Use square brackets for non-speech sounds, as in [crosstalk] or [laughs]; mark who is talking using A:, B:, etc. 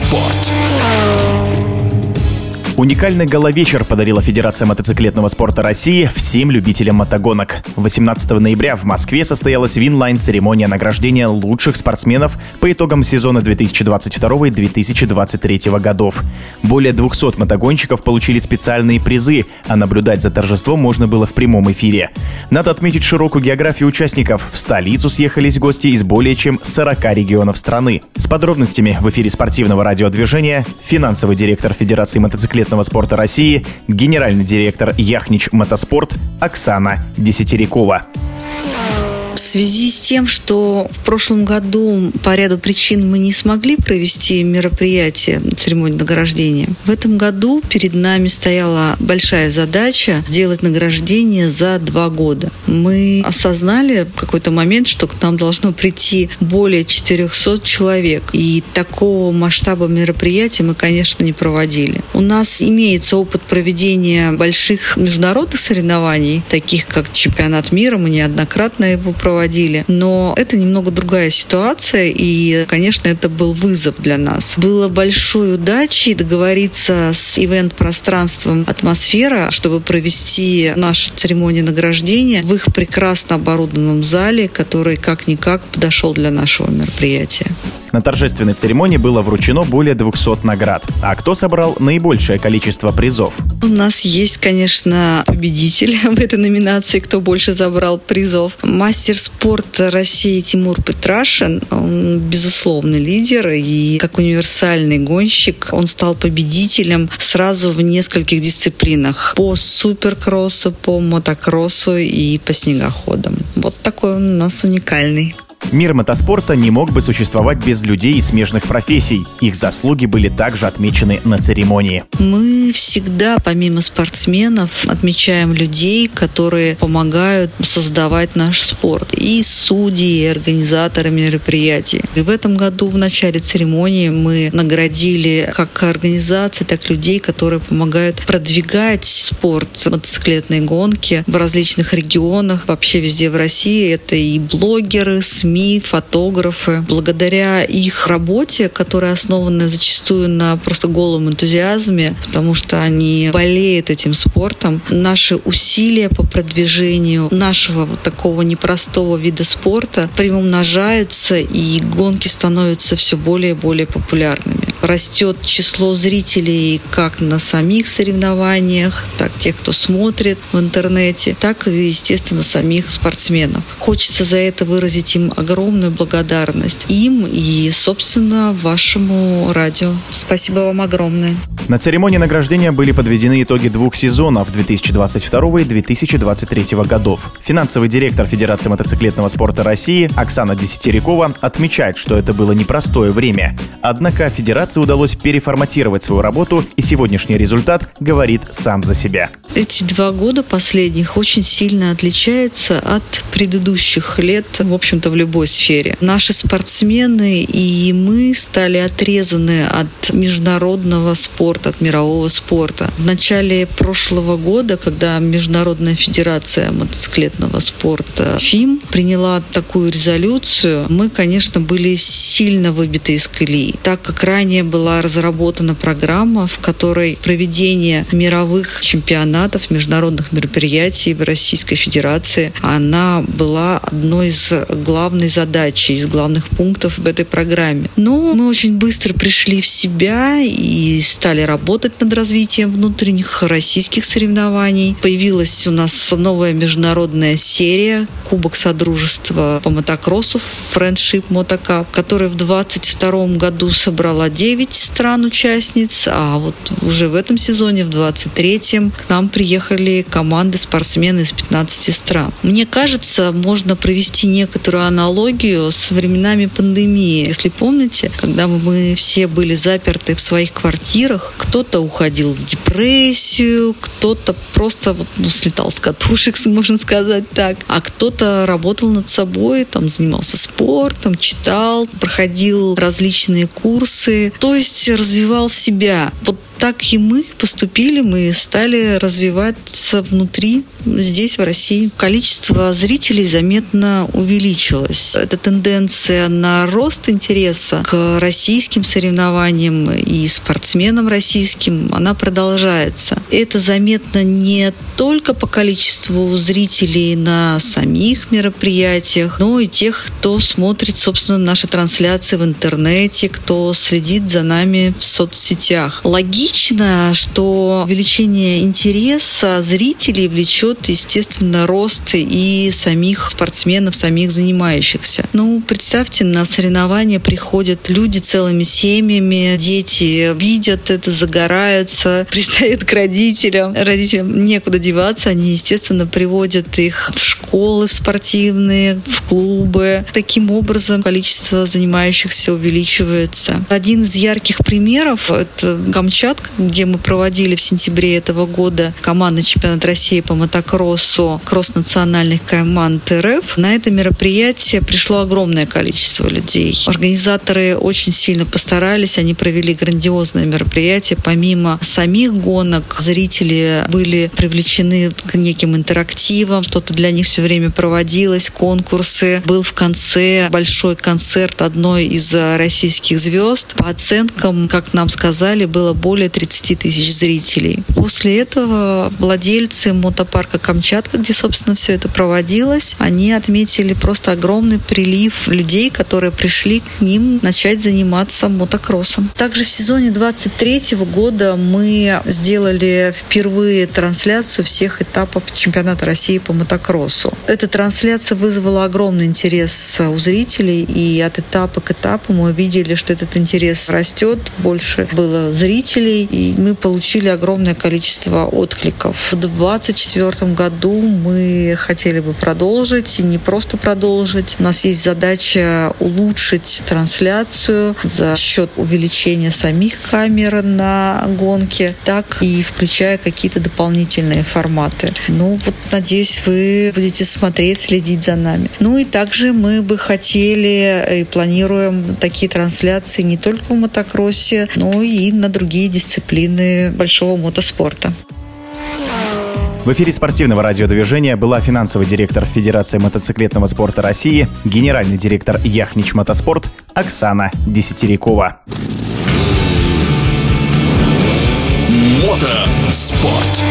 A: Мотоспорт.
B: Уникальный галовечер подарила Федерация мотоциклетного спорта России всем любителям мотогонок. 18 ноября в Москве состоялась винлайн-церемония награждения лучших спортсменов по итогам сезона 2022-2023 годов. Более 200 мотогонщиков получили специальные призы, а наблюдать за торжеством можно было в прямом эфире. Надо отметить широкую географию участников. В столицу съехались гости из более чем 40 регионов страны. С подробностями в эфире спортивного радиодвижения финансовый директор Федерации мотоциклетного конкурентного спорта России, генеральный директор Яхнич Мотоспорт Оксана Десятирякова.
C: В связи с тем, что в прошлом году по ряду причин мы не смогли провести мероприятие, церемонию награждения, в этом году перед нами стояла большая задача сделать награждение за два года. Мы осознали в какой-то момент, что к нам должно прийти более 400 человек. И такого масштаба мероприятия мы, конечно, не проводили. У нас имеется опыт проведения больших международных соревнований, таких как чемпионат мира. Мы неоднократно его проводили. Но это немного другая ситуация, и, конечно, это был вызов для нас. Было большой удачей договориться с ивент-пространством «Атмосфера», чтобы провести нашу церемонию награждения в их прекрасно оборудованном зале, который как-никак подошел для нашего мероприятия.
B: На торжественной церемонии было вручено более 200 наград. А кто собрал наибольшее количество призов?
C: У нас есть, конечно, победитель [laughs] в этой номинации, кто больше забрал призов. Мастер спорта России Тимур Петрашин, он безусловный лидер и как универсальный гонщик он стал победителем сразу в нескольких дисциплинах. По суперкроссу, по мотокроссу и по снегоходам. Вот такой он у нас уникальный.
B: Мир мотоспорта не мог бы существовать без людей из смежных профессий. Их заслуги были также отмечены на церемонии.
C: Мы всегда, помимо спортсменов, отмечаем людей, которые помогают создавать наш спорт. И судьи, и организаторы мероприятий. И в этом году в начале церемонии мы наградили как организации, так и людей, которые помогают продвигать спорт, мотоциклетные гонки в различных регионах, вообще везде в России. Это и блогеры, СМИ, СМИ, фотографы. Благодаря их работе, которая основана зачастую на просто голом энтузиазме, потому что они болеют этим спортом, наши усилия по продвижению нашего вот такого непростого вида спорта приумножаются, и гонки становятся все более и более популярными. Растет число зрителей как на самих соревнованиях, так тех, кто смотрит в интернете, так и, естественно, самих спортсменов. Хочется за это выразить им огромную благодарность им и, собственно, вашему радио. Спасибо вам огромное.
B: На церемонии награждения были подведены итоги двух сезонов 2022 и 2023 годов. Финансовый директор Федерации мотоциклетного спорта России Оксана Десятирякова отмечает, что это было непростое время. Однако Федерации удалось переформатировать свою работу, и сегодняшний результат говорит сам за себя.
C: Эти два года последних очень сильно отличаются от предыдущих лет, в общем-то, в любой сфере. Наши спортсмены и мы стали отрезаны от международного спорта, от мирового спорта. В начале прошлого года, когда Международная федерация мотоциклетного спорта ФИМ приняла такую резолюцию, мы, конечно, были сильно выбиты из колеи, так как ранее была разработана программа, в которой проведение мировых чемпионатов, международных мероприятий в Российской Федерации, она была одной из главных задач, из главных пунктов в этой программе. Но мы очень быстро пришли в себя и стали работать над развитием внутренних российских соревнований. Появилась у нас новая международная серия Кубок Содружества по мотокроссу Friendship Motocap, которая в 2022 году собрала 9 стран-участниц, а вот уже в этом сезоне, в 23-м, к нам приехали команды спортсмены из 15 стран. Мне кажется, можно провести некоторую аналогию с временами пандемии. Если помните, когда мы все были заперты в своих квартирах, кто-то уходил в депрессию, кто-то просто вот, ну, слетал с катушек, [laughs] можно сказать так, а кто-то работал над собой, там занимался спортом, читал, проходил различные курсы, то есть развивал себя. Так и мы поступили, мы стали развиваться внутри, здесь, в России. Количество зрителей заметно увеличилось. Эта тенденция на рост интереса к российским соревнованиям и спортсменам российским, она продолжается. Это заметно не только по количеству зрителей на самих мероприятиях, но и тех, кто смотрит, собственно, наши трансляции в интернете, кто следит за нами в соцсетях. Логично, что увеличение интереса зрителей влечет, естественно, рост и самих спортсменов, самих занимающихся. Ну, представьте, на соревнования приходят люди целыми семьями, дети видят это, загораются, [laughs] пристают к родителям. Родителям некуда деваться, они, естественно, приводят их в школы спортивные, в клубы. Таким образом, количество занимающихся увеличивается. Один из ярких примеров – это Камчатка, где мы проводили в сентябре этого года командный чемпионат России по мотокроссу кросс-национальных команд РФ. На это мероприятие пришло огромное количество людей. Организаторы очень сильно постарались, они провели грандиозное мероприятие. Помимо самих гонок, зрители были привлечены к неким интерактивам, что-то для них все время проводилось, конкурсы. Был в конце большой концерт одной из российских звезд. По оценкам, как нам сказали, было более 30 тысяч зрителей. После этого владельцы мотопарка Камчатка, где, собственно, все это проводилось, они отметили просто огромный прилив людей, которые пришли к ним начать заниматься мотокроссом. Также в сезоне 23 года мы сделали впервые трансляцию всех этапов чемпионата России по мотокроссу. Эта трансляция вызвала огромный интерес у зрителей, и от этапа к этапу мы видели, что этот интерес растет, больше было зрителей, и мы получили огромное количество откликов. В 2024 году мы хотели бы продолжить, и не просто продолжить. У нас есть задача улучшить трансляцию за счет увеличения самих камер на гонке, так и включая какие-то дополнительные форматы. Ну вот, надеюсь, вы будете смотреть, следить за нами. Ну и также мы бы хотели и планируем такие трансляции не только в мотокроссе, но и на другие дисциплины большого мотоспорта.
B: В эфире спортивного радиодвижения была финансовый директор Федерации мотоциклетного спорта России, генеральный директор Яхнич Мотоспорт Оксана Десятирякова.
A: Мотоспорт.